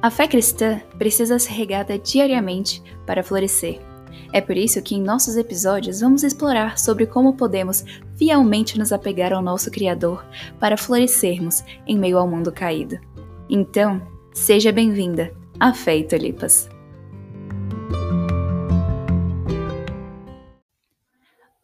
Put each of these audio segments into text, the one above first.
A fé cristã precisa ser regada diariamente para florescer. É por isso que em nossos episódios vamos explorar sobre como podemos fielmente nos apegar ao nosso Criador para florescermos em meio ao mundo caído. Então, seja bem-vinda à Fé e Tulipas.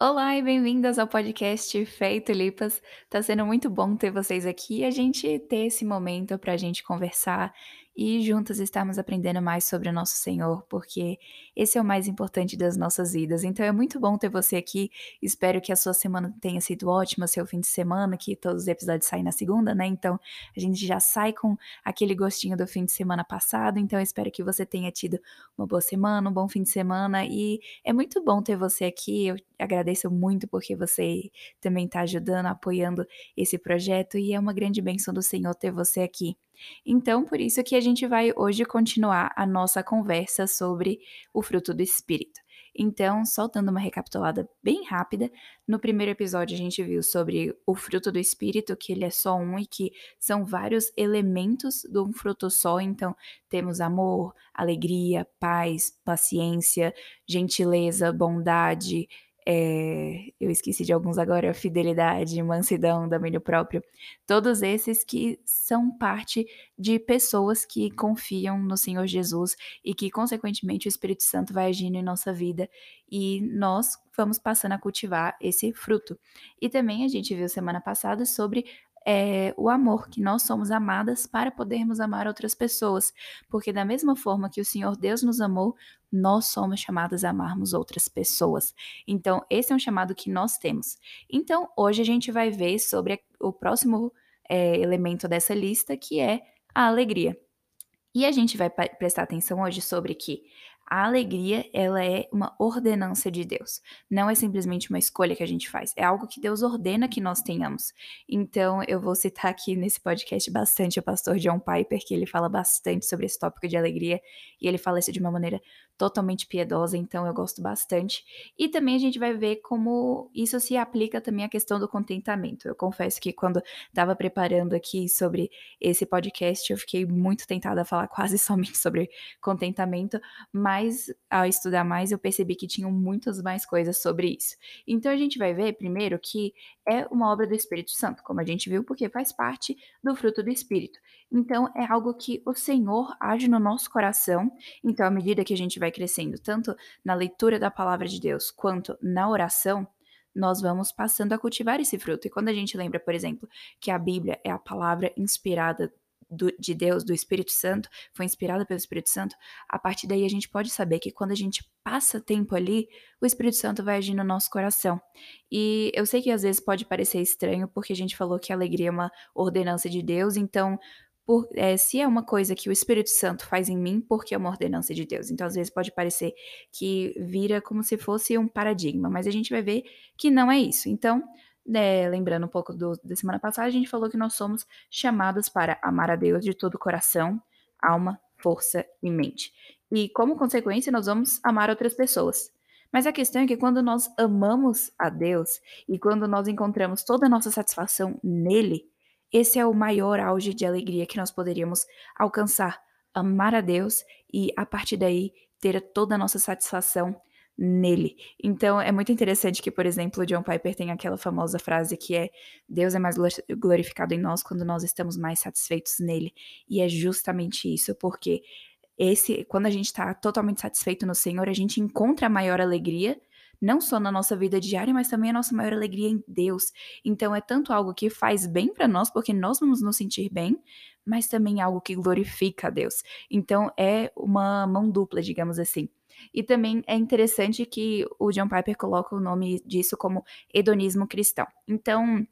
Olá e bem-vindas ao podcast Fé e Tulipas. Tá sendo muito bom ter vocês aqui e a gente ter esse momento para a gente conversar e juntas estarmos aprendendo mais sobre o nosso Senhor, porque esse é o mais importante das nossas vidas. Então é muito bom ter você aqui. Espero que a sua semana tenha sido ótima, seu fim de semana, que todos os episódios saem na segunda, né? Então a gente já sai com aquele gostinho do fim de semana passado. Então espero que você tenha tido uma boa semana, um bom fim de semana e é muito bom ter você aqui. Eu agradeço muito porque você também está ajudando, apoiando esse projeto e é uma grande bênção do Senhor ter você aqui. Então, por isso que a gente vai hoje continuar a nossa conversa sobre o fruto do Espírito. Então, só dando uma recapitulada bem rápida, no primeiro episódio a gente viu sobre o fruto do Espírito, que ele é só um e que são vários elementos de um fruto só. Então, temos amor, alegria, paz, paciência, gentileza, bondade, é, eu esqueci de alguns agora, fidelidade, mansidão, domínio próprio, todos esses que são parte de pessoas que confiam no Senhor Jesus e que, consequentemente, o Espírito Santo vai agindo em nossa vida e nós vamos passando a cultivar esse fruto. E também a gente viu semana passada sobre é, o amor, que nós somos amadas para podermos amar outras pessoas, porque da mesma forma que o Senhor Deus nos amou, nós somos chamadas a amarmos outras pessoas. Então, esse é um chamado que nós temos. Então, hoje a gente vai ver sobre o próximo é, elemento dessa lista, que é a alegria. E a gente vai prestar atenção hoje sobre que a alegria, ela é uma ordenança de Deus. Não é simplesmente uma escolha que a gente faz, é algo que Deus ordena que nós tenhamos. Então, eu vou citar aqui nesse podcast bastante o pastor John Piper, que ele fala bastante sobre esse tópico de alegria, e ele fala isso de uma maneira totalmente piedosa, então eu gosto bastante. E também a gente vai ver como isso se aplica também à questão do contentamento. Eu confesso que quando estava preparando aqui sobre esse podcast, eu fiquei muito tentada a falar quase somente sobre contentamento, mas ao estudar mais eu percebi que tinham muitas mais coisas sobre isso. Então a gente vai ver primeiro que é uma obra do Espírito Santo, como a gente viu, porque faz parte do fruto do Espírito. Então, é algo que o Senhor age no nosso coração. Então, à medida que a gente vai crescendo, tanto na leitura da palavra de Deus quanto na oração, nós vamos passando a cultivar esse fruto. E quando a gente lembra, por exemplo, que a Bíblia é a palavra inspirada do, de Deus, do Espírito Santo, foi inspirada pelo Espírito Santo, a partir daí a gente pode saber que quando a gente passa tempo ali, o Espírito Santo vai agir no nosso coração. E eu sei que às vezes pode parecer estranho, porque a gente falou que a alegria é uma ordenança de Deus, então por, é, se é uma coisa que o Espírito Santo faz em mim, porque é uma ordenança de Deus. Então, às vezes, pode parecer que vira como se fosse um paradigma, mas a gente vai ver que não é isso. Então, né, lembrando um pouco do, da semana passada, a gente falou que nós somos chamados para amar a Deus de todo o coração, alma, força e mente. E como consequência, nós vamos amar outras pessoas. Mas a questão é que quando nós amamos a Deus e quando nós encontramos toda a nossa satisfação nele, esse é o maior auge de alegria que nós poderíamos alcançar. Amar a Deus e, a partir daí, ter toda a nossa satisfação nele. Então é muito interessante que, por exemplo, John Piper tem aquela famosa frase que é Deus é mais glorificado em nós quando nós estamos mais satisfeitos nele. E é justamente isso, porque esse, quando a gente está totalmente satisfeito no Senhor, a gente encontra a maior alegria, não só na nossa vida diária, mas também a nossa maior alegria em Deus. Então é tanto algo que faz bem para nós, porque nós vamos nos sentir bem, mas também algo que glorifica a Deus. Então é uma mão dupla, digamos assim. E também é interessante que o John Piper coloca o nome disso como hedonismo cristão. Então,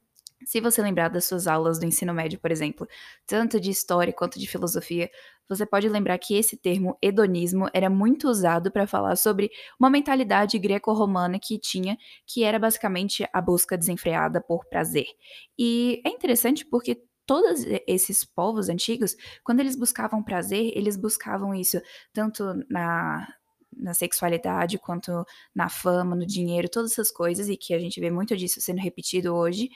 se você lembrar das suas aulas do ensino médio, por exemplo, tanto de história quanto de filosofia, você pode lembrar que esse termo hedonismo era muito usado para falar sobre uma mentalidade greco-romana que tinha, que era basicamente a busca desenfreada por prazer. E é interessante porque todos esses povos antigos, quando eles buscavam prazer, eles buscavam isso tanto na na sexualidade, quanto na fama, no dinheiro, todas essas coisas, e que a gente vê muito disso sendo repetido hoje.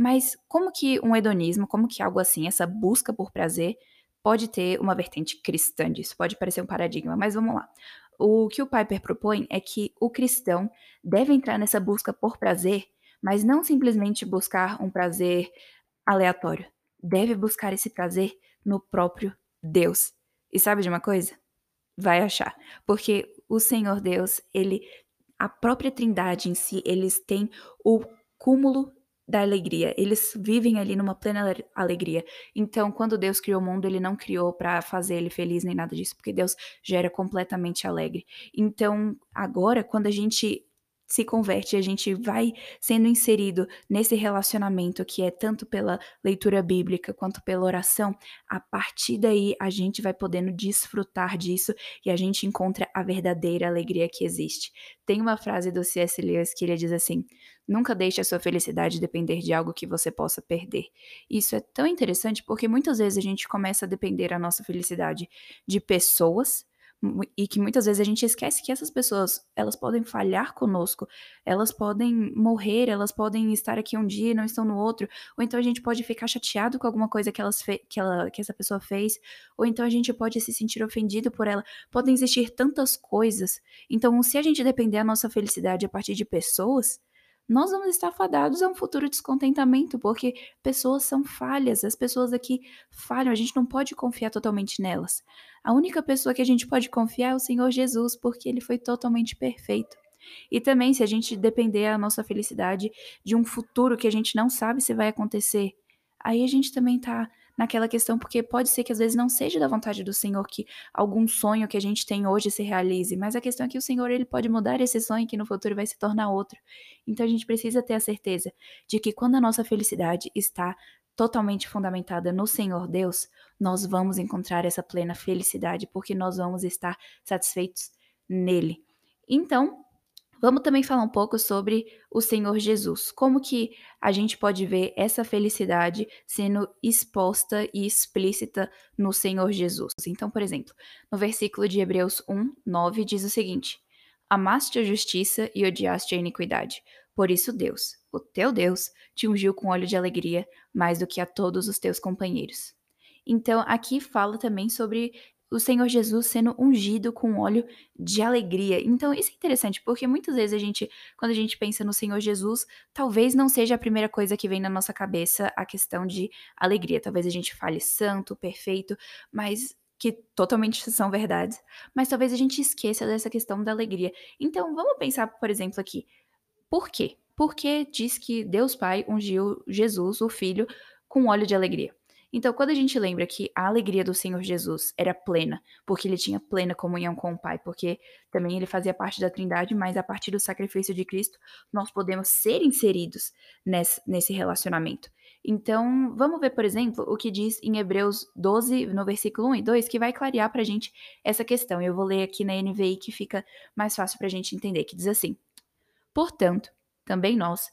Mas como que um hedonismo, como que algo assim, essa busca por prazer, pode ter uma vertente cristã disso, pode parecer um paradigma, mas vamos lá. O que o Piper propõe é que o cristão deve entrar nessa busca por prazer, mas não simplesmente buscar um prazer aleatório. Deve buscar esse prazer no próprio Deus. E sabe de uma coisa? Vai achar. Porque o Senhor Deus, ele, a própria Trindade em si, eles têm o cúmulo da alegria. Eles vivem ali numa plena alegria. Então, quando Deus criou o mundo, ele não criou para fazer ele feliz nem nada disso, porque Deus já era completamente alegre. Então, agora, quando a gente se converte, a gente vai sendo inserido nesse relacionamento que é tanto pela leitura bíblica quanto pela oração, a partir daí a gente vai podendo desfrutar disso e a gente encontra a verdadeira alegria que existe. Tem uma frase do C.S. Lewis que ele diz assim: Nunca deixe a sua felicidade depender de algo que você possa perder. Isso é tão interessante porque muitas vezes a gente começa a depender a nossa felicidade de pessoas e que muitas vezes a gente esquece que essas pessoas, elas podem falhar conosco, elas podem morrer, elas podem estar aqui um dia e não estão no outro, ou então a gente pode ficar chateado com alguma coisa que, elas que, ela, que essa pessoa fez, ou então a gente pode se sentir ofendido por ela. Podem existir tantas coisas. Então, se a gente depender a nossa felicidade a partir de pessoas, nós vamos estar fadados a um futuro descontentamento, porque pessoas são falhas, as pessoas aqui falham, a gente não pode confiar totalmente nelas. A única pessoa que a gente pode confiar é o Senhor Jesus, porque ele foi totalmente perfeito. E também, se a gente depender a nossa felicidade de um futuro que a gente não sabe se vai acontecer, aí a gente também está naquela questão, porque pode ser que às vezes não seja da vontade do Senhor que algum sonho que a gente tem hoje se realize, mas a questão é que o Senhor ele pode mudar esse sonho que no futuro vai se tornar outro. Então a gente precisa ter a certeza de que quando a nossa felicidade está totalmente fundamentada no Senhor Deus, nós vamos encontrar essa plena felicidade, porque nós vamos estar satisfeitos nele. Então, Vamos também falar um pouco sobre o Senhor Jesus. Como que a gente pode ver essa felicidade sendo exposta e explícita no Senhor Jesus? Então, por exemplo, no versículo de Hebreus 1, 9 diz o seguinte: Amaste a justiça e odiaste a iniquidade. Por isso, Deus, o teu Deus, te ungiu com óleo de alegria mais do que a todos os teus companheiros. Então, aqui fala também sobre o Senhor Jesus sendo ungido com óleo de alegria. Então, isso é interessante, porque muitas vezes a gente, quando a gente pensa no Senhor Jesus, talvez não seja a primeira coisa que vem na nossa cabeça a questão de alegria. Talvez a gente fale santo, perfeito, mas que totalmente são verdades, mas talvez a gente esqueça dessa questão da alegria. Então, vamos pensar, por exemplo, aqui. Por quê? Porque diz que Deus Pai ungiu Jesus, o Filho, com óleo de alegria. Então, quando a gente lembra que a alegria do Senhor Jesus era plena, porque ele tinha plena comunhão com o Pai, porque também ele fazia parte da Trindade, mas a partir do sacrifício de Cristo, nós podemos ser inseridos nesse, nesse relacionamento. Então, vamos ver, por exemplo, o que diz em Hebreus 12, no versículo 1 e 2, que vai clarear para a gente essa questão. Eu vou ler aqui na NVI que fica mais fácil para a gente entender, que diz assim: Portanto, também nós,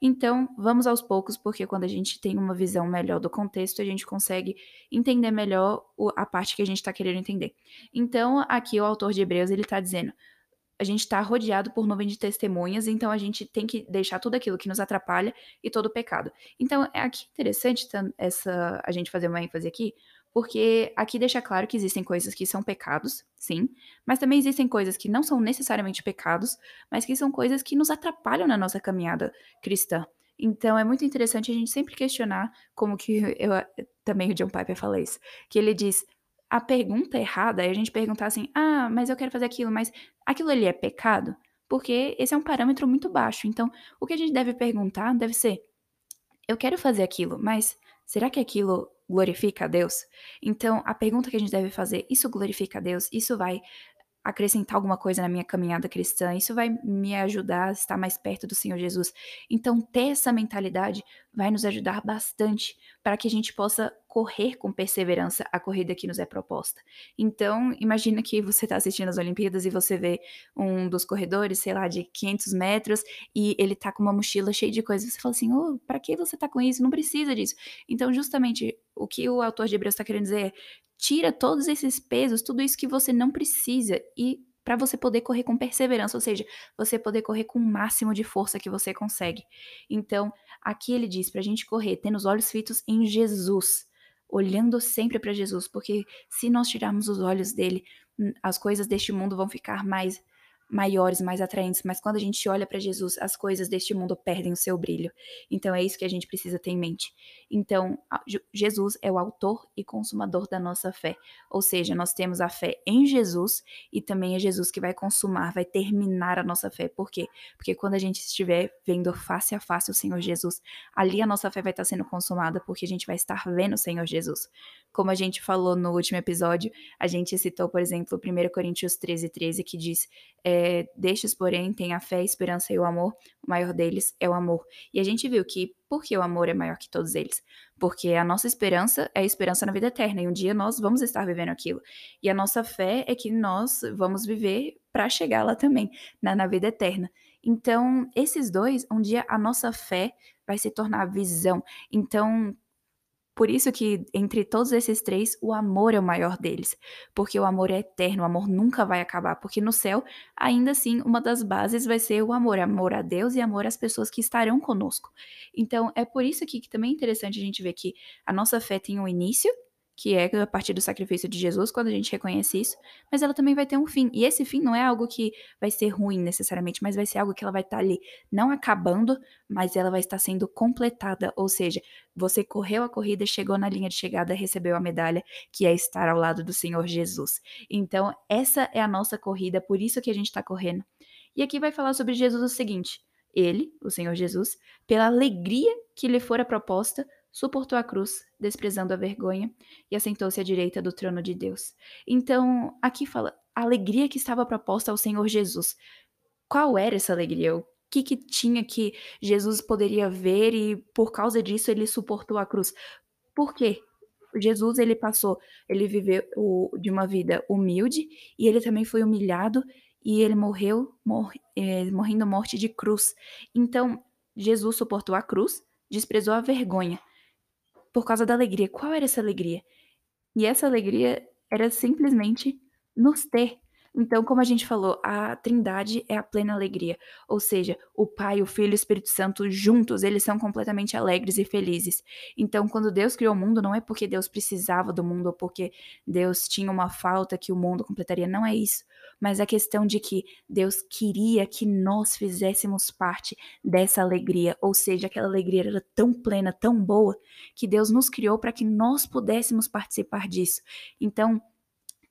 Então, vamos aos poucos, porque quando a gente tem uma visão melhor do contexto, a gente consegue entender melhor a parte que a gente está querendo entender. Então, aqui o autor de Hebreus ele está dizendo: a gente está rodeado por nuvem de testemunhas, então a gente tem que deixar tudo aquilo que nos atrapalha e todo o pecado. Então, é aqui interessante essa a gente fazer uma ênfase aqui, porque aqui deixa claro que existem coisas que são pecados, sim, mas também existem coisas que não são necessariamente pecados, mas que são coisas que nos atrapalham na nossa caminhada cristã. Então é muito interessante a gente sempre questionar, como que eu também o John Piper fala isso, que ele diz a pergunta errada é a gente perguntar assim: "Ah, mas eu quero fazer aquilo, mas aquilo ali é pecado?" Porque esse é um parâmetro muito baixo. Então, o que a gente deve perguntar deve ser: eu quero fazer aquilo, mas será que aquilo glorifica a Deus? Então, a pergunta que a gente deve fazer, isso glorifica a Deus? Isso vai acrescentar alguma coisa na minha caminhada cristã? Isso vai me ajudar a estar mais perto do Senhor Jesus? Então, ter essa mentalidade vai nos ajudar bastante para que a gente possa correr com perseverança a corrida que nos é proposta. Então, imagina que você está assistindo as Olimpíadas e você vê um dos corredores, sei lá, de 500 metros e ele tá com uma mochila cheia de coisas. Você fala assim, oh, para que você tá com isso? Não precisa disso. Então, justamente, o que o autor de Hebreus está querendo dizer é, tira todos esses pesos, tudo isso que você não precisa e para você poder correr com perseverança, ou seja, você poder correr com o máximo de força que você consegue. Então, aqui ele diz para a gente correr tendo os olhos fitos em Jesus, olhando sempre para Jesus, porque se nós tirarmos os olhos dele, as coisas deste mundo vão ficar mais maiores, mais atraentes, mas quando a gente olha para Jesus, as coisas deste mundo perdem o seu brilho. Então é isso que a gente precisa ter em mente. Então, Jesus é o autor e consumador da nossa fé. Ou seja, nós temos a fé em Jesus e também é Jesus que vai consumar, vai terminar a nossa fé. Por quê? Porque quando a gente estiver vendo face a face o Senhor Jesus, ali a nossa fé vai estar sendo consumada, porque a gente vai estar vendo o Senhor Jesus. Como a gente falou no último episódio, a gente citou, por exemplo, 1 Coríntios 13, 13, que diz: é, Destes, porém, tem a fé, a esperança e o amor, o maior deles é o amor. E a gente viu que, por que o amor é maior que todos eles? Porque a nossa esperança é a esperança na vida eterna, e um dia nós vamos estar vivendo aquilo. E a nossa fé é que nós vamos viver para chegar lá também, na, na vida eterna. Então, esses dois, um dia a nossa fé vai se tornar visão. Então, por isso que entre todos esses três, o amor é o maior deles, porque o amor é eterno, o amor nunca vai acabar, porque no céu, ainda assim, uma das bases vai ser o amor, amor a Deus e amor às pessoas que estarão conosco. Então, é por isso aqui que também é interessante a gente ver que a nossa fé tem um início, que é a partir do sacrifício de Jesus, quando a gente reconhece isso, mas ela também vai ter um fim. E esse fim não é algo que vai ser ruim necessariamente, mas vai ser algo que ela vai estar ali, não acabando, mas ela vai estar sendo completada. Ou seja, você correu a corrida, chegou na linha de chegada, recebeu a medalha, que é estar ao lado do Senhor Jesus. Então, essa é a nossa corrida, por isso que a gente está correndo. E aqui vai falar sobre Jesus o seguinte. Ele, o Senhor Jesus, pela alegria que lhe fora proposta, suportou a cruz, desprezando a vergonha, e assentou-se à direita do trono de Deus. Então, aqui fala a alegria que estava proposta ao Senhor Jesus. Qual era essa alegria? O que, que tinha que Jesus poderia ver e por causa disso ele suportou a cruz? Por quê? Jesus ele passou, ele viveu de uma vida humilde e ele também foi humilhado e ele morreu mor, é, morrendo morte de cruz. Então Jesus suportou a cruz, desprezou a vergonha por causa da alegria. Qual era essa alegria? E essa alegria era simplesmente nos ter. Então, como a gente falou, a Trindade é a plena alegria, ou seja, o Pai, o Filho e o Espírito Santo juntos, eles são completamente alegres e felizes. Então, quando Deus criou o mundo, não é porque Deus precisava do mundo ou porque Deus tinha uma falta que o mundo completaria, não é isso mas a questão de que Deus queria que nós fizéssemos parte dessa alegria, ou seja, aquela alegria era tão plena, tão boa, que Deus nos criou para que nós pudéssemos participar disso. Então,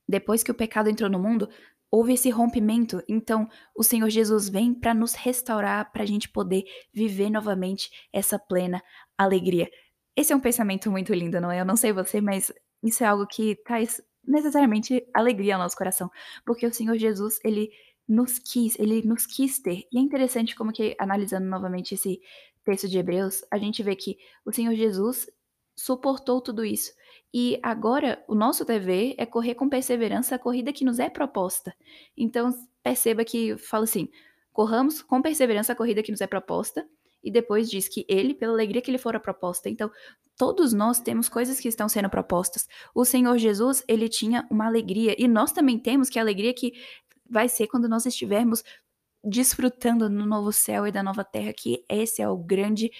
depois que o pecado entrou no mundo, houve esse rompimento. Então, o Senhor Jesus vem para nos restaurar, para a gente poder viver novamente essa plena alegria. Esse é um pensamento muito lindo, não é? Eu não sei você, mas isso é algo que traz necessariamente alegria ao nosso coração, porque o Senhor Jesus, ele nos quis, ele nos quis ter. E é interessante como que analisando novamente esse texto de Hebreus, a gente vê que o Senhor Jesus suportou tudo isso. E agora o nosso dever é correr com perseverança a corrida que nos é proposta. Então perceba que fala assim: corramos com perseverança a corrida que nos é proposta e depois diz que ele, pela alegria que lhe fora proposta. Então, todos nós temos coisas que estão sendo propostas. O Senhor Jesus, ele tinha uma alegria, e nós também temos que a alegria que vai ser quando nós estivermos desfrutando no novo céu e da nova terra, que esse é o grande.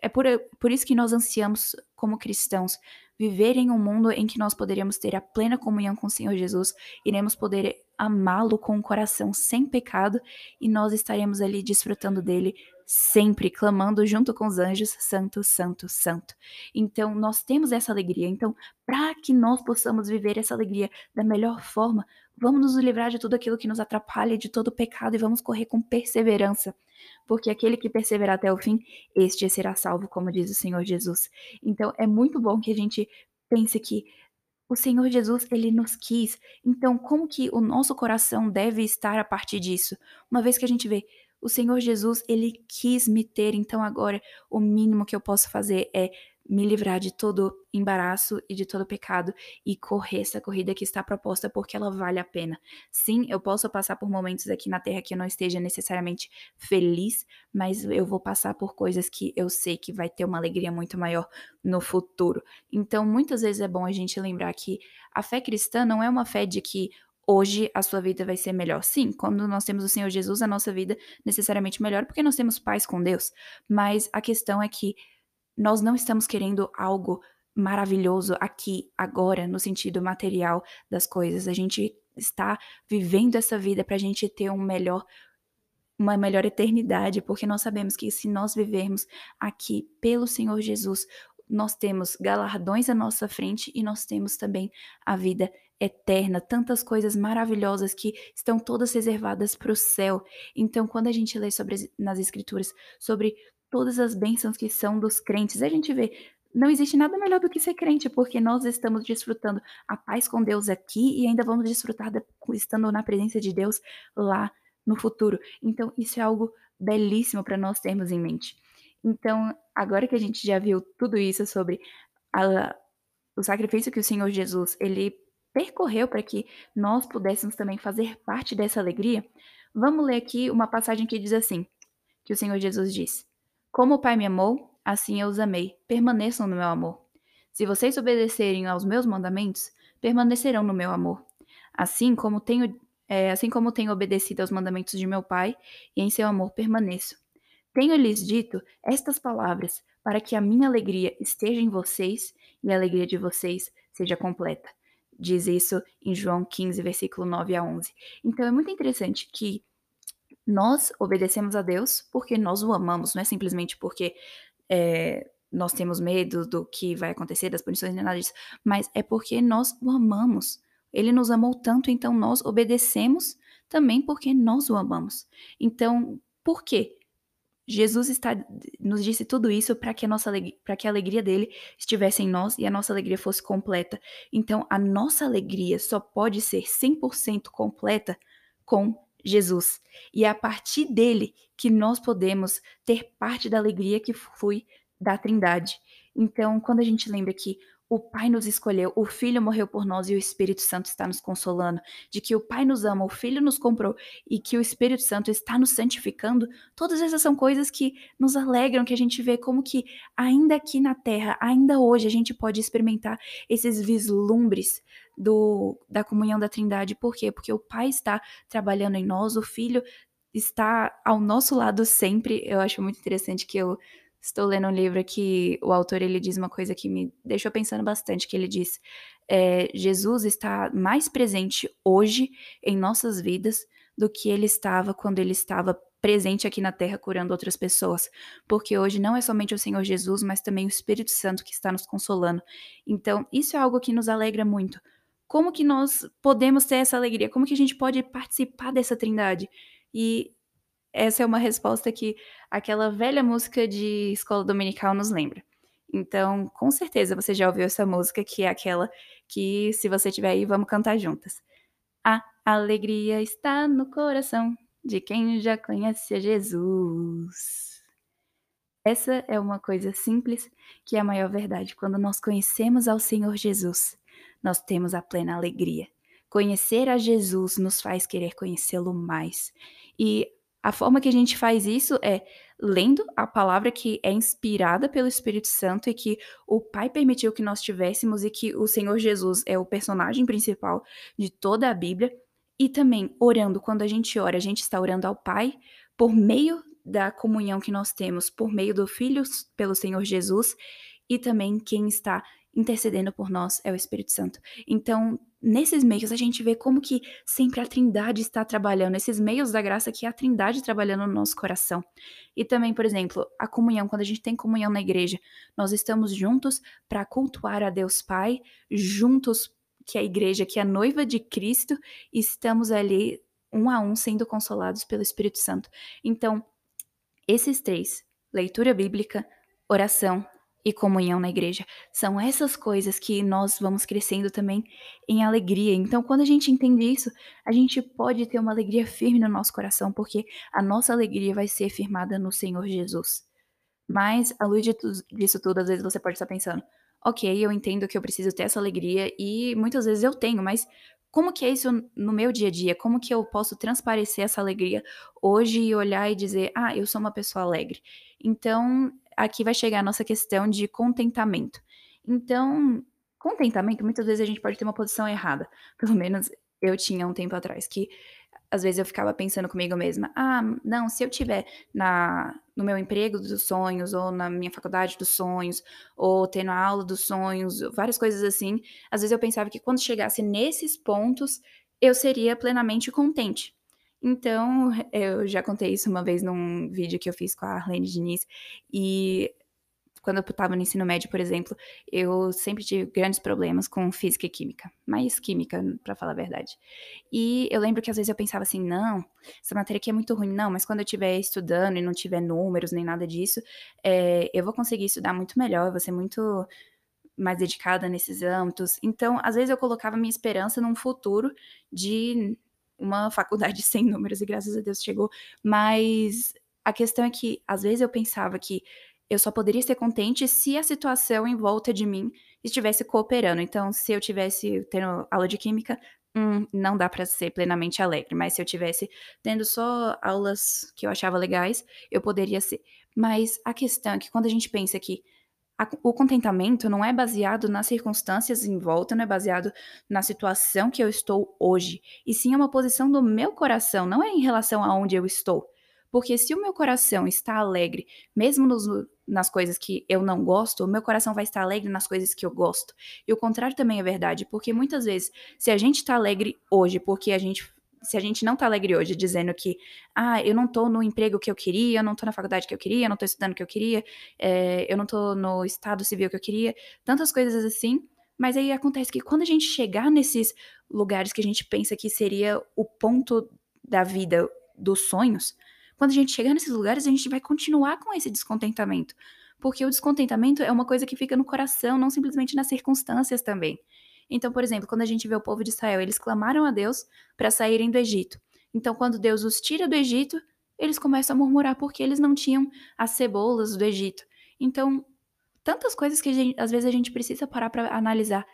É por, por isso que nós ansiamos, como cristãos, viver em um mundo em que nós poderíamos ter a plena comunhão com o Senhor Jesus, iremos poder amá-lo com o coração sem pecado e nós estaremos ali desfrutando dele sempre clamando junto com os anjos, santo, santo, santo. Então, nós temos essa alegria. Então, para que nós possamos viver essa alegria da melhor forma, vamos nos livrar de tudo aquilo que nos atrapalha, de todo o pecado e vamos correr com perseverança. Porque aquele que perseverar até o fim, este será salvo, como diz o Senhor Jesus. Então, é muito bom que a gente pense que o Senhor Jesus, ele nos quis. Então, como que o nosso coração deve estar a partir disso? Uma vez que a gente vê o Senhor Jesus, ele quis me ter, então agora o mínimo que eu posso fazer é me livrar de todo embaraço e de todo pecado e correr essa corrida que está proposta porque ela vale a pena. Sim, eu posso passar por momentos aqui na Terra que eu não esteja necessariamente feliz, mas eu vou passar por coisas que eu sei que vai ter uma alegria muito maior no futuro. Então, muitas vezes é bom a gente lembrar que a fé cristã não é uma fé de que hoje a sua vida vai ser melhor. Sim, quando nós temos o Senhor Jesus, a nossa vida necessariamente melhor porque nós temos paz com Deus. Mas a questão é que nós não estamos querendo algo maravilhoso aqui, agora, no sentido material das coisas. A gente está vivendo essa vida para a gente ter um melhor uma melhor eternidade, porque nós sabemos que se nós vivermos aqui pelo Senhor Jesus, nós temos galardões à nossa frente e nós temos também a vida eterna, tantas coisas maravilhosas que estão todas reservadas para o céu. Então, quando a gente lê sobre nas escrituras sobre todas as bênçãos que são dos crentes. A gente vê, não existe nada melhor do que ser crente, porque nós estamos desfrutando a paz com Deus aqui e ainda vamos desfrutar de, estando na presença de Deus lá no futuro. Então, isso é algo belíssimo para nós termos em mente. Então, agora que a gente já viu tudo isso sobre a, o sacrifício que o Senhor Jesus ele percorreu para que nós pudéssemos também fazer parte dessa alegria, vamos ler aqui uma passagem que diz assim: que o Senhor Jesus diz: como o Pai me amou, assim eu os amei. Permaneçam no meu amor. Se vocês obedecerem aos meus mandamentos, permanecerão no meu amor. Assim como tenho, é, assim como tenho obedecido aos mandamentos de meu Pai, e em seu amor permaneço. Tenho-lhes dito estas palavras para que a minha alegria esteja em vocês e a alegria de vocês seja completa. Diz isso em João 15, versículo 9 a 11. Então é muito interessante que nós obedecemos a Deus porque nós o amamos, não é simplesmente porque é, nós temos medo do que vai acontecer, das punições, nem nada disso, mas é porque nós o amamos. Ele nos amou tanto, então nós obedecemos também porque nós o amamos. Então, por quê? Jesus está, nos disse tudo isso para que, a nossa, para que a alegria dele estivesse em nós e a nossa alegria fosse completa. Então, a nossa alegria só pode ser 100% completa com Jesus. E é a partir dele que nós podemos ter parte da alegria que foi da Trindade. Então, quando a gente lembra que o Pai nos escolheu, o Filho morreu por nós e o Espírito Santo está nos consolando, de que o Pai nos ama, o Filho nos comprou e que o Espírito Santo está nos santificando, todas essas são coisas que nos alegram, que a gente vê como que ainda aqui na Terra, ainda hoje a gente pode experimentar esses vislumbres do, da comunhão da Trindade. Por quê? Porque o Pai está trabalhando em nós, o Filho está ao nosso lado sempre. Eu acho muito interessante que eu Estou lendo um livro que o autor ele diz uma coisa que me deixou pensando bastante, que ele diz, é, Jesus está mais presente hoje em nossas vidas do que ele estava quando ele estava presente aqui na Terra curando outras pessoas, porque hoje não é somente o Senhor Jesus, mas também o Espírito Santo que está nos consolando. Então, isso é algo que nos alegra muito. Como que nós podemos ter essa alegria? Como que a gente pode participar dessa Trindade? E essa é uma resposta que aquela velha música de escola dominical nos lembra. Então, com certeza você já ouviu essa música, que é aquela que, se você tiver aí, vamos cantar juntas. A alegria está no coração de quem já conhece a Jesus. Essa é uma coisa simples que é a maior verdade. Quando nós conhecemos ao Senhor Jesus, nós temos a plena alegria. Conhecer a Jesus nos faz querer conhecê-lo mais. E a forma que a gente faz isso é lendo a palavra que é inspirada pelo Espírito Santo e que o Pai permitiu que nós tivéssemos e que o Senhor Jesus é o personagem principal de toda a Bíblia. E também orando, quando a gente ora, a gente está orando ao Pai por meio da comunhão que nós temos, por meio do Filho pelo Senhor Jesus, e também quem está intercedendo por nós é o Espírito Santo. Então, nesses meios a gente vê como que sempre a Trindade está trabalhando, esses meios da graça que é a Trindade trabalhando no nosso coração. E também, por exemplo, a comunhão, quando a gente tem comunhão na igreja, nós estamos juntos para cultuar a Deus Pai, juntos que a igreja, que é a noiva de Cristo, estamos ali um a um sendo consolados pelo Espírito Santo. Então, esses três, leitura bíblica, oração e comunhão na igreja. São essas coisas que nós vamos crescendo também em alegria. Então, quando a gente entende isso, a gente pode ter uma alegria firme no nosso coração, porque a nossa alegria vai ser firmada no Senhor Jesus. Mas, à luz disso tudo, às vezes você pode estar pensando: "Ok, eu entendo que eu preciso ter essa alegria e muitas vezes eu tenho, mas como que é isso no meu dia a dia? Como que eu posso transparecer essa alegria hoje e olhar e dizer: 'Ah, eu sou uma pessoa alegre'?". Então, aqui vai chegar a nossa questão de contentamento. Então, contentamento, muitas vezes a gente pode ter uma posição errada, pelo menos eu tinha um tempo atrás, que às vezes eu ficava pensando comigo mesma: "Ah, não, se eu tiver na no meu emprego dos sonhos, ou na minha faculdade dos sonhos, ou tendo a aula dos sonhos", várias coisas assim. Às vezes eu pensava que quando chegasse nesses pontos, eu seria plenamente contente. Então, eu já contei isso uma vez num vídeo que eu fiz com a Arlene Diniz, e quando eu estava no ensino médio, por exemplo, eu sempre tive grandes problemas com física e química, mais química, pra falar a verdade. E eu lembro que às vezes eu pensava assim: "Não, essa matéria aqui é muito ruim. Não, mas quando eu estiver estudando e não tiver números nem nada disso, eh, eu vou conseguir estudar muito melhor, eu vou ser muito mais dedicada nesses âmbitos". Então, às vezes eu colocava minha esperança num futuro de uma faculdade sem números e graças a Deus chegou, mas a questão é que às vezes eu pensava que eu só poderia ser contente se a situação em volta de mim estivesse cooperando. Então, se eu tivesse tendo aula de química, hum, não dá pra ser plenamente alegre, mas se eu tivesse tendo só aulas que eu achava legais, eu poderia ser. Mas a questão é que quando a gente pensa que a o contentamento não é baseado nas circunstâncias em volta, não é baseado na situação que eu estou hoje, e sim é uma posição do meu coração, não é em relação aonde eu estou. Porque se o meu coração está alegre, mesmo nos nas coisas que eu não gosto, o meu coração vai estar alegre nas coisas que eu gosto. E o contrário também é verdade, porque muitas vezes, se a gente está alegre hoje, porque a gente se a gente não tá alegre hoje dizendo que, ah, eu não tô no emprego que eu queria, eu não tô na faculdade que eu queria, eu não tô estudando que eu queria, eh, eu não tô no estado civil que eu queria, tantas coisas assim, mas aí acontece que quando a gente chegar nesses lugares que a gente pensa que seria o ponto da vida dos sonhos, quando a gente chegar nesses lugares, a gente vai continuar com esse descontentamento, porque o descontentamento é uma coisa que fica no coração, não simplesmente nas circunstâncias também. Então, por exemplo, quando a gente vê o povo de Israel, eles clamaram a Deus para saírem do Egito. Então, quando Deus os tira do Egito, eles começam a murmurar porque eles não tinham as cebolas do Egito. Então, tantas coisas que gente, às vezes a gente precisa parar para analisar.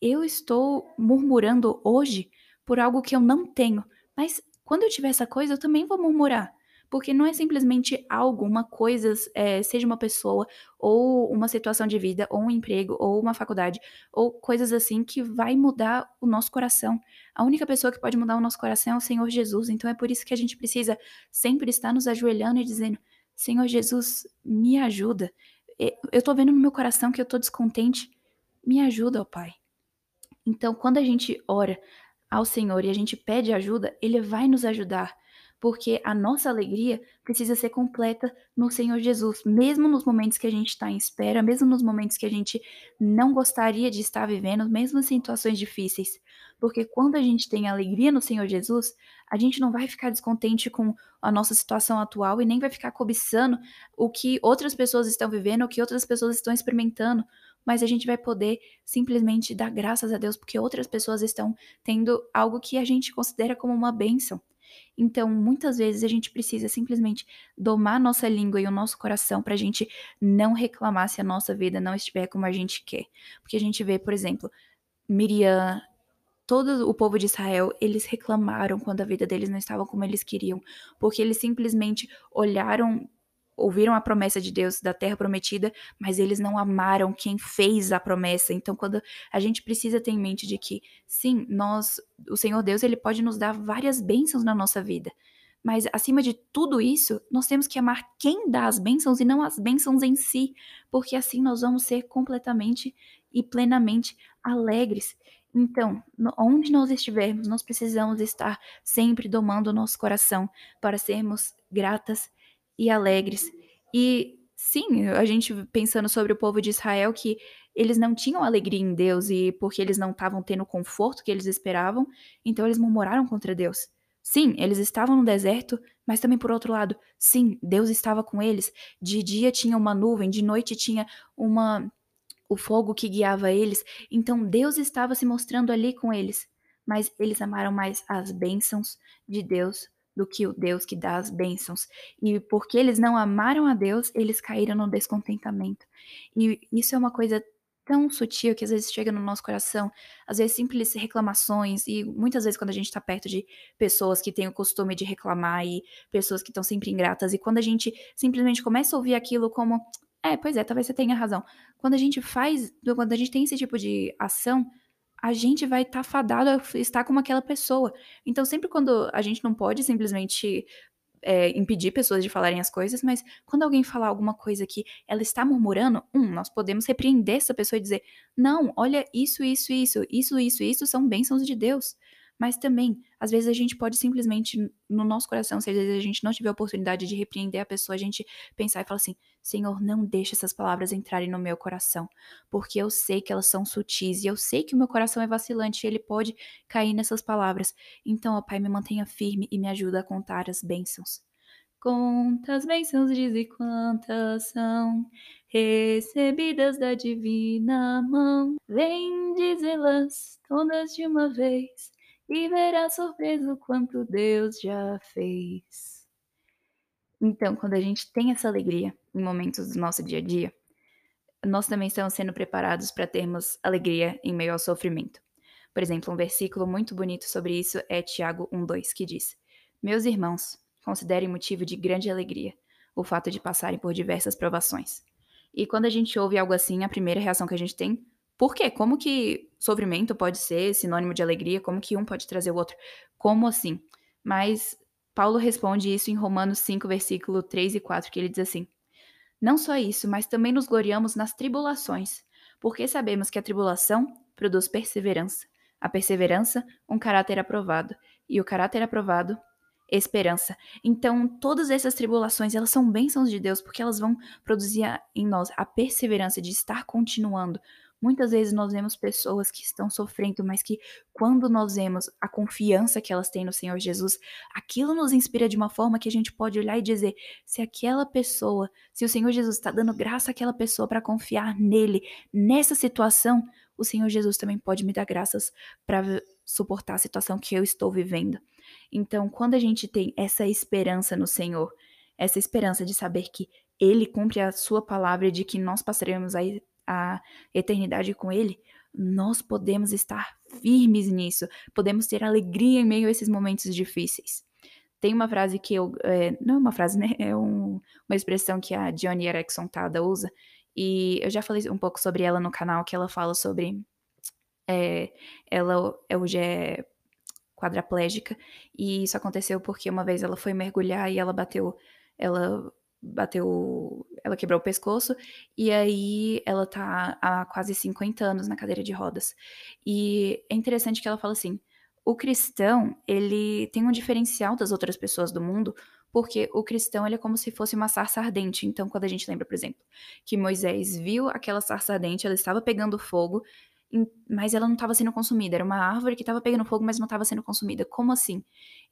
Eu estou murmurando hoje por algo que eu não tenho, mas quando eu tiver essa coisa, eu também vou murmurar. Porque não é simplesmente algo, uma coisa, eh, seja uma pessoa, ou uma situação de vida, ou um emprego, ou uma faculdade, ou coisas assim que vai mudar o nosso coração. A única pessoa que pode mudar o nosso coração é o Senhor Jesus, então é por isso que a gente precisa sempre estar nos ajoelhando e dizendo: "Senhor Jesus, me ajuda. E eu tô vendo no meu coração que eu tô descontente, me ajuda, ó Pai". Então, quando a gente ora ao Senhor e a gente pede ajuda, Ele vai nos ajudar porque a nossa alegria precisa ser completa no Senhor Jesus, mesmo nos momentos que a gente está em espera, mesmo nos momentos que a gente não gostaria de estar vivendo, mesmo em situações difíceis. Porque quando a gente tem alegria no Senhor Jesus, a gente não vai ficar descontente com a nossa situação atual e nem vai ficar cobiçando o que outras pessoas estão vivendo, o que outras pessoas estão experimentando, mas a gente vai poder simplesmente dar graças a Deus porque outras pessoas estão tendo algo que a gente considera como uma bênção. Então, muitas vezes a gente precisa simplesmente domar nossa língua e o nosso coração para a gente não reclamar se a nossa vida não estiver como a gente quer. Porque a gente vê, por exemplo, Miriam, todo o povo de Israel, eles reclamaram quando a vida deles não estava como eles queriam, porque eles simplesmente olharam ouviram a promessa de Deus da terra prometida, mas eles não amaram quem fez a promessa. Então, quando a gente precisa ter em mente de que, sim, nós, o Senhor Deus, ele pode nos dar várias bênçãos na nossa vida. Mas acima de tudo isso, nós temos que amar quem dá as bênçãos e não as bênçãos em si, porque assim nós vamos ser completamente e plenamente alegres. Então, onde nós estivermos, nós precisamos estar sempre domando o nosso coração para sermos gratas e alegres. E sim, a gente pensando sobre o povo de Israel que eles não tinham alegria em Deus e porque eles não estavam tendo o conforto que eles esperavam, então eles murmuraram contra Deus. Sim, eles estavam no deserto, mas também por outro lado, sim, Deus estava com eles. De dia tinha uma nuvem, de noite tinha uma o fogo que guiava eles. Então Deus estava se mostrando ali com eles, mas eles amaram mais as bênçãos de Deus do que o Deus que dá as bênçãos. E porque eles não amaram a Deus, eles caíram no descontentamento. E isso é uma coisa tão sutil que às vezes chega no nosso coração, às vezes simples reclamações, e muitas vezes quando a gente tá perto de pessoas que têm o costume de reclamar e pessoas que estão sempre ingratas, e quando a gente simplesmente começa a ouvir aquilo como, é, pois é, talvez você tenha razão. Quando a gente faz, quando a gente tem esse tipo de ação, a gente vai estar tá fadado a estar como aquela pessoa. Então, sempre quando a gente não pode simplesmente é, impedir pessoas de falarem as coisas, mas quando alguém falar alguma coisa que ela está murmurando, um, nós podemos repreender essa pessoa e dizer: não, olha isso, isso, isso, isso, isso, isso são bênçãos de Deus. Mas também, às vezes a gente pode simplesmente, no nosso coração, se às vezes a gente não tiver a oportunidade de repreender a pessoa, a gente pensar e falar assim: Senhor, não deixe essas palavras entrarem no meu coração, porque eu sei que elas são sutis e eu sei que o meu coração é vacilante e ele pode cair nessas palavras. Então, ó Pai, me mantenha firme e me ajuda a contar as bênçãos. Quantas bênçãos diz e quantas são recebidas da divina mão. Vem dizê-las todas de uma vez e verá surpreso quanto Deus já fez. Então, quando a gente tem essa alegria em momentos do nosso dia a dia, nós também estamos sendo preparados para termos alegria em meio ao sofrimento. Por exemplo, um versículo muito bonito sobre isso é Tiago 1:2, que diz: Meus irmãos, considerem motivo de grande alegria o fato de passarem por diversas provações. E quando a gente ouve algo assim, a primeira reação que a gente tem por quê? Como que sofrimento pode ser sinônimo de alegria? Como que um pode trazer o outro? Como assim? Mas Paulo responde isso em Romanos 5, versículo 3 e 4, que ele diz assim: Não só isso, mas também nos gloriamos nas tribulações, porque sabemos que a tribulação produz perseverança, a perseverança, um caráter aprovado, e o caráter aprovado, esperança. Então, todas essas tribulações, elas são bênçãos de Deus, porque elas vão produzir em nós a perseverança de estar continuando, Muitas vezes nós vemos pessoas que estão sofrendo, mas que quando nós vemos a confiança que elas têm no Senhor Jesus, aquilo nos inspira de uma forma que a gente pode olhar e dizer: se aquela pessoa, se o Senhor Jesus está dando graça àquela pessoa para confiar nele nessa situação, o Senhor Jesus também pode me dar graças para suportar a situação que eu estou vivendo. Então, quando a gente tem essa esperança no Senhor, essa esperança de saber que ele cumpre a sua palavra de que nós passaremos a eternidade com Ele, nós podemos estar firmes nisso, podemos ter alegria em meio a esses momentos difíceis. Tem uma frase que eu. É, não é uma frase, né? É um, uma expressão que a Johnny Erickson Tada usa, e eu já falei um pouco sobre ela no canal, que ela fala sobre. É, ela hoje é quadraplégica, e isso aconteceu porque uma vez ela foi mergulhar e ela bateu. Ela bateu. Ela quebrou o pescoço e aí ela tá há quase 50 anos na cadeira de rodas. E é interessante que ela fala assim: o cristão, ele tem um diferencial das outras pessoas do mundo, porque o cristão ele é como se fosse uma sarça ardente. Então, quando a gente lembra, por exemplo, que Moisés viu aquela sarça ardente, ela estava pegando fogo, mas ela não estava sendo consumida. Era uma árvore que estava pegando fogo, mas não estava sendo consumida. Como assim?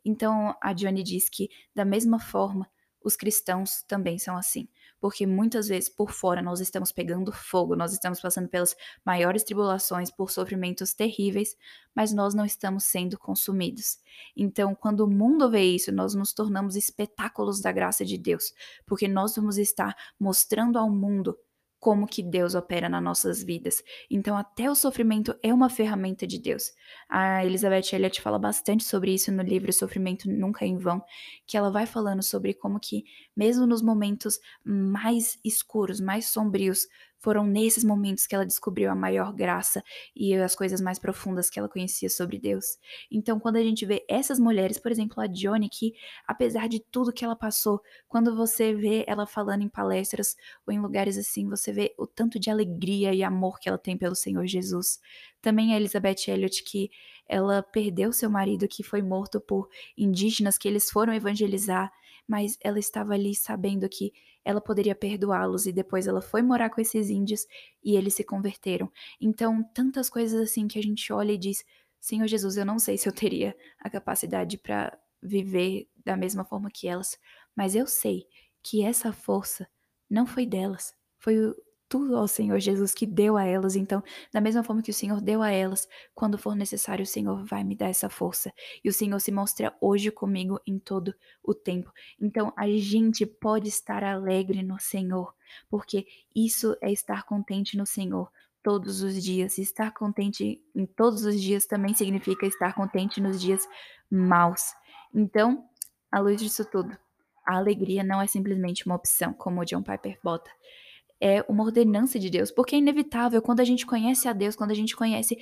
Então, a Johnny diz que, da mesma forma, os cristãos também são assim. Porque muitas vezes por fora nós estamos pegando fogo, nós estamos passando pelas maiores tribulações, por sofrimentos terríveis, mas nós não estamos sendo consumidos. Então, quando o mundo vê isso, nós nos tornamos espetáculos da graça de Deus, porque nós vamos estar mostrando ao mundo como que Deus opera nas nossas vidas. Então, até o sofrimento é uma ferramenta de Deus. A Elizabeth Elliot fala bastante sobre isso no livro Sofrimento Nunca é em Vão, que ela vai falando sobre como que, mesmo nos momentos mais escuros, mais sombrios, foram nesses momentos que ela descobriu a maior graça e as coisas mais profundas que ela conhecia sobre Deus. Então, quando a gente vê essas mulheres, por exemplo, a Johnny, que apesar de tudo que ela passou, quando você vê ela falando em palestras ou em lugares assim, você vê o tanto de alegria e amor que ela tem pelo Senhor Jesus. Também a Elizabeth Elliot, que ela perdeu seu marido, que foi morto por indígenas que eles foram evangelizar, mas ela estava ali sabendo que ela poderia perdoá-los e depois ela foi morar com esses índios e eles se converteram. Então, tantas coisas assim que a gente olha e diz: Senhor Jesus, eu não sei se eu teria a capacidade para viver da mesma forma que elas, mas eu sei que essa força não foi delas, foi tudo ao Senhor Jesus que deu a elas. Então, da mesma forma que o Senhor deu a elas, quando for necessário, o Senhor vai me dar essa força. E o Senhor se mostra hoje comigo em todo o tempo. Então, a gente pode estar alegre no Senhor, porque isso é estar contente no Senhor todos os dias. Estar contente em todos os dias também significa estar contente nos dias maus. Então, à luz disso tudo, a alegria não é simplesmente uma opção, como o John Piper bota é uma ordenança de Deus, porque é inevitável quando a gente conhece a Deus, quando a gente conhece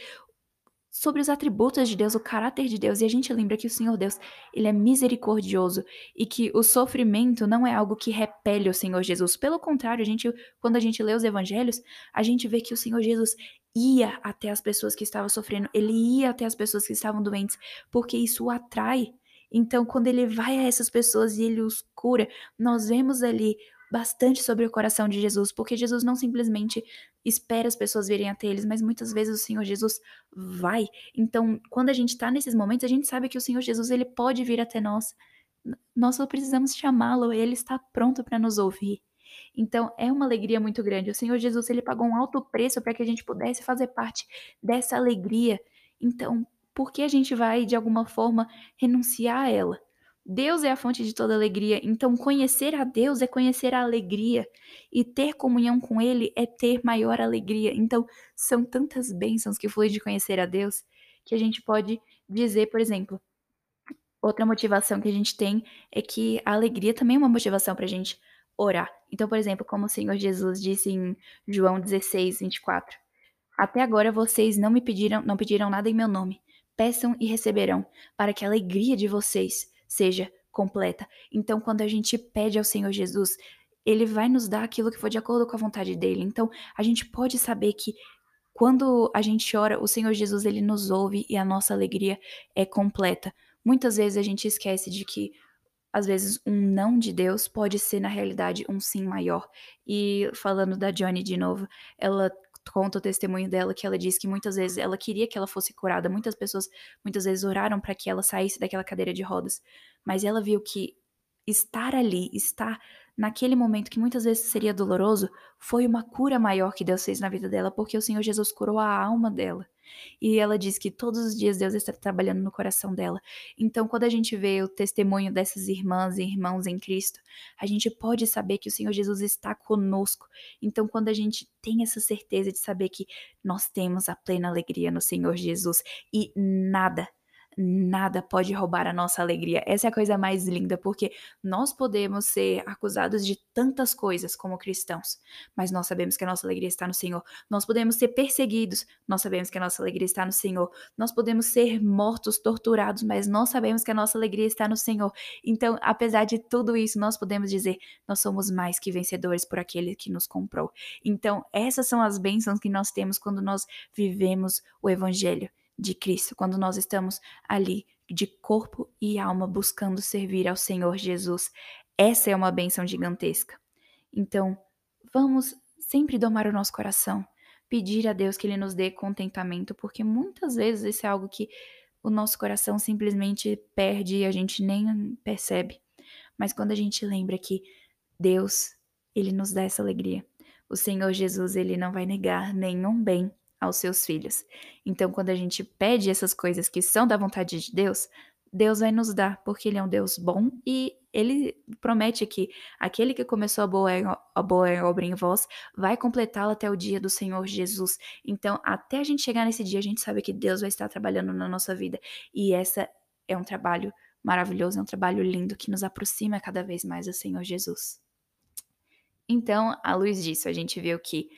sobre os atributos de Deus, o caráter de Deus, e a gente lembra que o Senhor Deus, ele é misericordioso e que o sofrimento não é algo que repele o Senhor Jesus. Pelo contrário, a gente, quando a gente lê os evangelhos, a gente vê que o Senhor Jesus ia até as pessoas que estavam sofrendo, ele ia até as pessoas que estavam doentes, porque isso o atrai. Então, quando ele vai a essas pessoas e ele os cura, nós vemos ali bastante sobre o coração de Jesus, porque Jesus não simplesmente espera as pessoas virem até eles, mas muitas vezes o Senhor Jesus vai. Então, quando a gente está nesses momentos, a gente sabe que o Senhor Jesus ele pode vir até nós. Nós só precisamos chamá-lo, ele está pronto para nos ouvir. Então, é uma alegria muito grande. O Senhor Jesus ele pagou um alto preço para que a gente pudesse fazer parte dessa alegria. Então, por que a gente vai de alguma forma renunciar a ela? Deus é a fonte de toda alegria, então conhecer a Deus é conhecer a alegria, e ter comunhão com Ele é ter maior alegria. Então, são tantas bênçãos que fluem de conhecer a Deus que a gente pode dizer, por exemplo, outra motivação que a gente tem é que a alegria também é uma motivação para a gente orar. Então, por exemplo, como o Senhor Jesus disse em João 16, 24: Até agora vocês não me pediram, não pediram nada em meu nome. Peçam e receberão, para que a alegria de vocês seja completa. Então, quando a gente pede ao Senhor Jesus, ele vai nos dar aquilo que for de acordo com a vontade dele. Então, a gente pode saber que quando a gente ora, o Senhor Jesus ele nos ouve e a nossa alegria é completa. Muitas vezes a gente esquece de que às vezes um não de Deus pode ser na realidade um sim maior. E falando da Johnny de novo, ela conta o testemunho dela que ela diz que muitas vezes ela queria que ela fosse curada, muitas pessoas muitas vezes oraram para que ela saísse daquela cadeira de rodas, mas ela viu que estar ali, estar naquele momento que muitas vezes seria doloroso, foi uma cura maior que Deus fez na vida dela, porque o Senhor Jesus curou a alma dela. E ela diz que todos os dias Deus está trabalhando no coração dela. Então, quando a gente vê o testemunho dessas irmãs e irmãos em Cristo, a gente pode saber que o Senhor Jesus está conosco. Então, quando a gente tem essa certeza de saber que nós temos a plena alegria no Senhor Jesus e nada, nada pode roubar a nossa alegria. Essa é a coisa mais linda, porque nós podemos ser acusados de tantas coisas como cristãos, mas nós sabemos que a nossa alegria está no Senhor. Nós podemos ser perseguidos, nós sabemos que a nossa alegria está no Senhor. Nós podemos ser mortos, torturados, mas nós sabemos que a nossa alegria está no Senhor. Então, apesar de tudo isso, nós podemos dizer: nós somos mais que vencedores por aquele que nos comprou. Então, essas são as bênçãos que nós temos quando nós vivemos o Evangelho de Cristo, quando nós estamos ali de corpo e alma buscando servir ao Senhor Jesus. Essa é uma bênção gigantesca. Então, vamos sempre domar o nosso coração, pedir a Deus que Ele nos dê contentamento, porque muitas vezes isso é algo que o nosso coração simplesmente perde e a gente nem percebe. Mas quando a gente lembra que Deus, Ele nos dá essa alegria, o Senhor Jesus, Ele não vai negar nenhum bem aos seus filhos. Então, quando a gente pede essas coisas que são da vontade de Deus, Deus vai nos dar, porque Ele é um Deus bom e Ele promete que aquele que começou a boa, a boa obra em vós vai completá-la até o dia do Senhor Jesus. Então, até a gente chegar nesse dia, a gente sabe que Deus vai estar trabalhando na nossa vida. E essa é um trabalho maravilhoso, é um trabalho lindo que nos aproxima cada vez mais do Senhor Jesus. Então, à luz disso, a gente viu que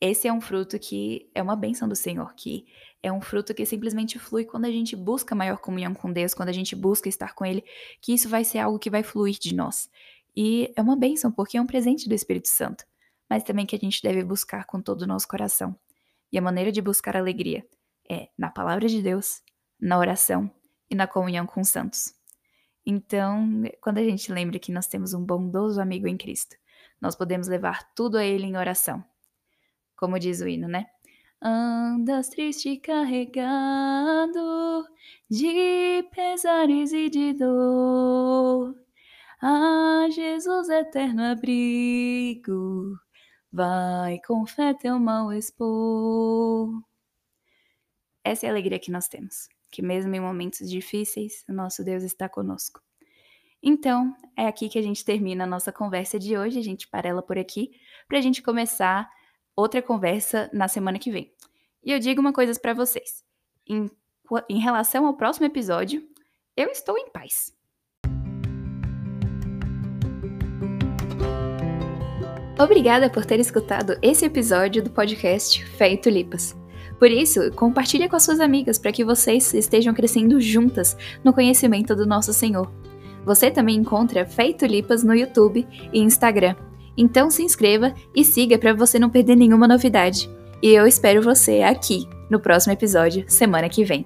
esse é um fruto que é uma bênção do Senhor, que é um fruto que simplesmente flui quando a gente busca maior comunhão com Deus, quando a gente busca estar com Ele, que isso vai ser algo que vai fluir de nós. E é uma bênção, porque é um presente do Espírito Santo, mas também que a gente deve buscar com todo o nosso coração. E a maneira de buscar alegria é na palavra de Deus, na oração e na comunhão com os santos. Então, quando a gente lembra que nós temos um bondoso amigo em Cristo, nós podemos levar tudo a Ele em oração como diz o hino, né? Andas triste carregado de pesares e de dor. Ah, Jesus, eterno abrigo, Vai com fé teu mal expor. Essa é a alegria que nós temos, que mesmo em momentos difíceis, o nosso Deus está conosco. Então, é aqui que a gente termina a nossa conversa de hoje, a gente para ela por aqui, para a gente começar outra conversa na semana que vem. E eu digo uma coisa para vocês. Em, em relação ao próximo episódio, eu estou em paz. Obrigada por ter escutado esse episódio do podcast Fé e Tulipas. Por isso, compartilhe com as suas amigas para que vocês estejam crescendo juntas no conhecimento do nosso Senhor. Você também encontra Fé e Tulipas no YouTube e Instagram. Então se inscreva e siga para você não perder nenhuma novidade. E eu espero você aqui no próximo episódio, semana que vem.